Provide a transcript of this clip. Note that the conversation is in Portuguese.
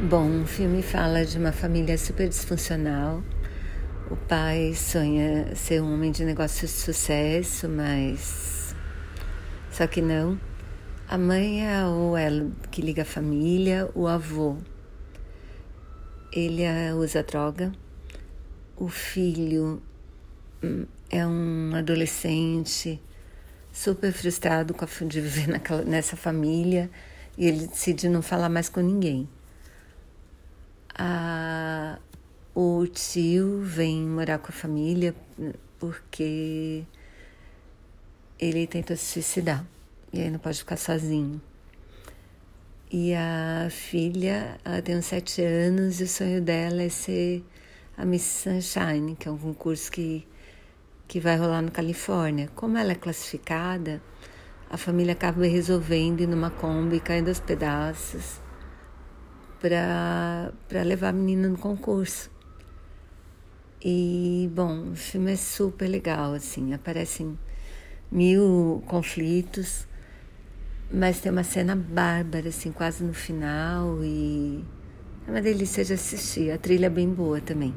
Bom, o filme fala de uma família super disfuncional. O pai sonha ser um homem de negócios de sucesso, mas. Só que não. A mãe é o elo que liga a família, o avô. Ele usa droga. O filho hum, é um adolescente super frustrado com a, de viver naquela, nessa família e ele decide não falar mais com ninguém. O tio vem morar com a família porque ele tentou se suicidar e aí não pode ficar sozinho. E a filha, ela tem uns sete anos e o sonho dela é ser a Miss Sunshine, que é um concurso que, que vai rolar na Califórnia. Como ela é classificada, a família acaba resolvendo ir numa Kombi caindo aos pedaços para levar a menina no concurso. E, bom, o filme é super legal, assim, aparecem mil conflitos, mas tem uma cena bárbara, assim, quase no final e é uma delícia de assistir. A trilha é bem boa também.